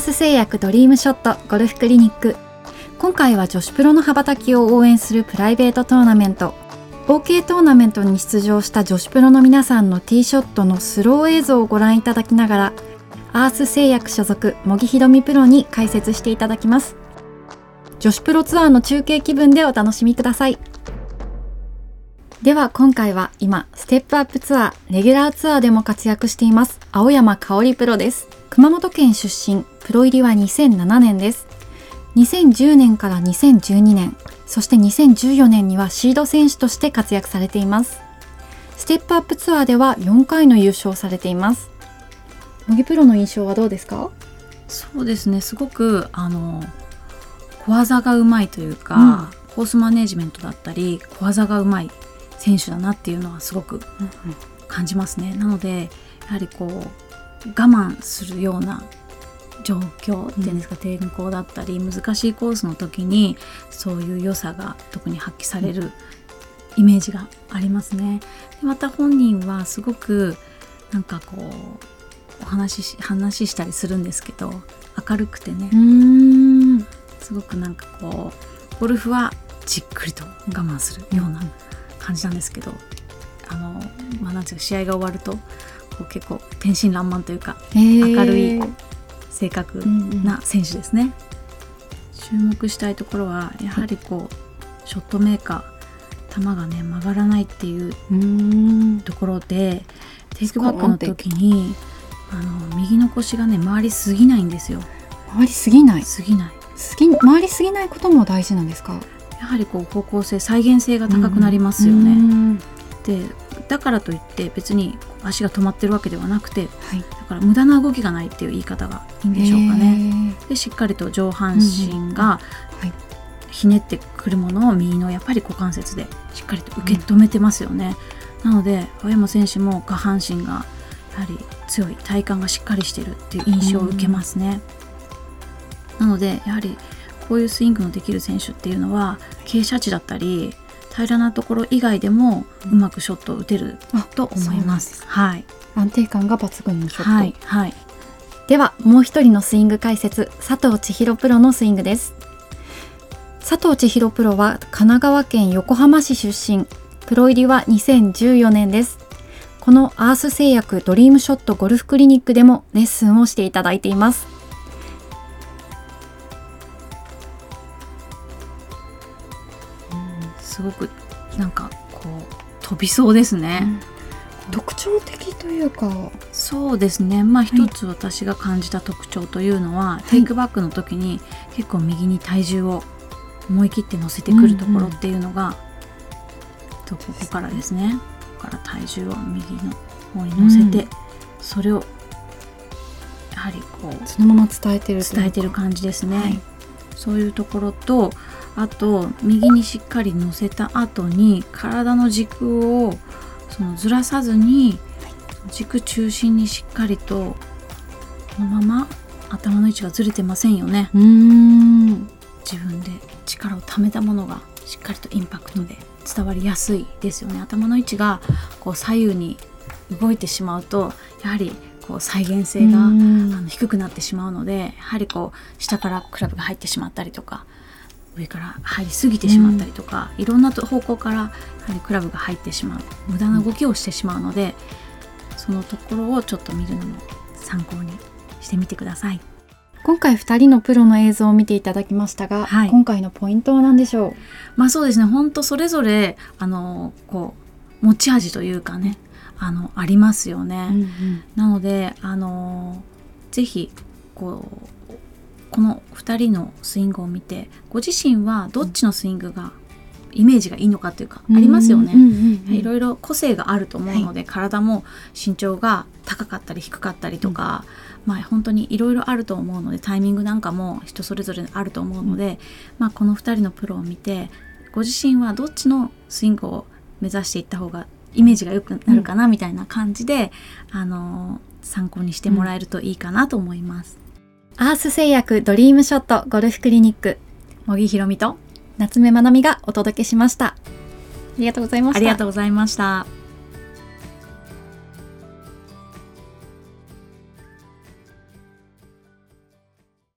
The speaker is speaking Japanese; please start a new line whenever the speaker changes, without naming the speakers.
ース製薬ドリームショットゴルフクリニック。今回は女子プロの羽ばたきを応援するプライベートトーナメント。OK トーナメントに出場した女子プロの皆さんのティーショットのスロー映像をご覧いただきながらアース製薬所属茂木ひろみプロに解説していただきます。女子プロツアーの中継気分でお楽しみください。では今回は今ステップアップツアーレギュラーツアーでも活躍しています青山香織プロです。熊本県出身プロ入りは2007年です。2010年から2012年そして2014年にはシード選手として活躍されています。ステップアップツアーでは4回の優勝されています。茂木プロの印象はどうですか？
そうですね。すごくあの小技がうまいというか、うん、コースマネジメントだったり小技がうまい選手だなっていうのはすごく感じますね。なのでやはりこう我慢するような状況っていうんですか、うん、天候だったり難しいコースの時にそういう良さが特に発揮されるイメージがありますね。でまた本人はすごくなんかこうお話し話したりするんですけど明るくてね。すごくなんかこうゴルフはじっくりと我慢するような感じなんですけどあの、まあ、なんていうか試合が終わるとこう結構天真爛漫というか明るい性格な選手ですね。うんうん、注目したいところはやはりこうショットメーカー球がね曲がらないっていうところでテイクバックの時にあの右の腰がね回りすぎないんですよ。
回りすぎない。
すぎない。
すぎ回りすぎないことも大事なんですか？
やはりこう方向性再現性が高くなりますよね。でだからといって別に足が止まってるわけではなくて、はい、だから無駄な動きがないっていう言い方がいいんでしょうかね。でしっかりと上半身がひねってくるものを右のやっぱり股関節でしっかりと受け止めてますよね。うん、なので青山選手も下半身がやはり強い体幹がしっかりしてるっていう印象を受けますね。うん、なのでやはりこういうスイングのできる選手っていうのは傾斜地だったり平らなところ以外でもうまくショットを打てると思います。はい。
安定感が抜群のショット。
はい。はい、
ではもう一人のスイング解説、佐藤千尋プロのスイングです。佐藤千尋プロは神奈川県横浜市出身。プロ入りは2014年です。このアース製薬ドリームショットゴルフクリニックでもレッスンをしていただいています。
すごくなんかこう飛びそうですね、
うん、特徴的というか。
そうですね。まあ一つ私が感じた特徴というのは、はい、テイクバックの時に結構右に体重を思い切って乗せてくるところっていうのが、うんうん、とここからですね。ここから体重を右の方に乗せて、うん、それをやはりこう
そのまま伝えてる
伝えてる感じですね、はい、そういうところとあと右にしっかり乗せた後に体の軸をそのずらさずに軸中心にしっかりとこのまま頭の位置がずれてませんよね。うん。自分で力をためたものがしっかりとインパクトで伝わりやすいですよね。頭の位置がこう左右に動いてしまうとやはりこう再現性があの低くなってしまうのでやはりこう下からクラブが入ってしまったりとか上から入りすぎてしまったりとか、うん、いろんな方向からやはりクラブが入ってしまう無駄な動きをしてしまうので、そのところをちょっと見るのも参考にしてみてください。
今回2人のプロの映像を見ていただきましたが、はい、今回のポイントは何でしょう？
まあそうですね。本当それぞれあのこう持ち味というかねあのありますよね。うんうん、なのであのぜひこうこの2人のスイングを見てご自身はどっちのスイングがイメージがいいのかというか、ありますよね、いろいろ個性があると思うので、はい、体も身長が高かったり低かったりとか、うん、まあ本当にいろいろあると思うのでタイミングなんかも人それぞれあると思うので、うん、まあ、この2人のプロを見てご自身はどっちのスイングを目指していった方がイメージが良くなるかなみたいな感じで、うん、あの参考にしてもらえるといいかなと思います。
アース製薬ドリームショットゴルフクリニック。
茂木ひろみと
夏目まなみがお届けしました。ありがとうございました。
ありがとうございました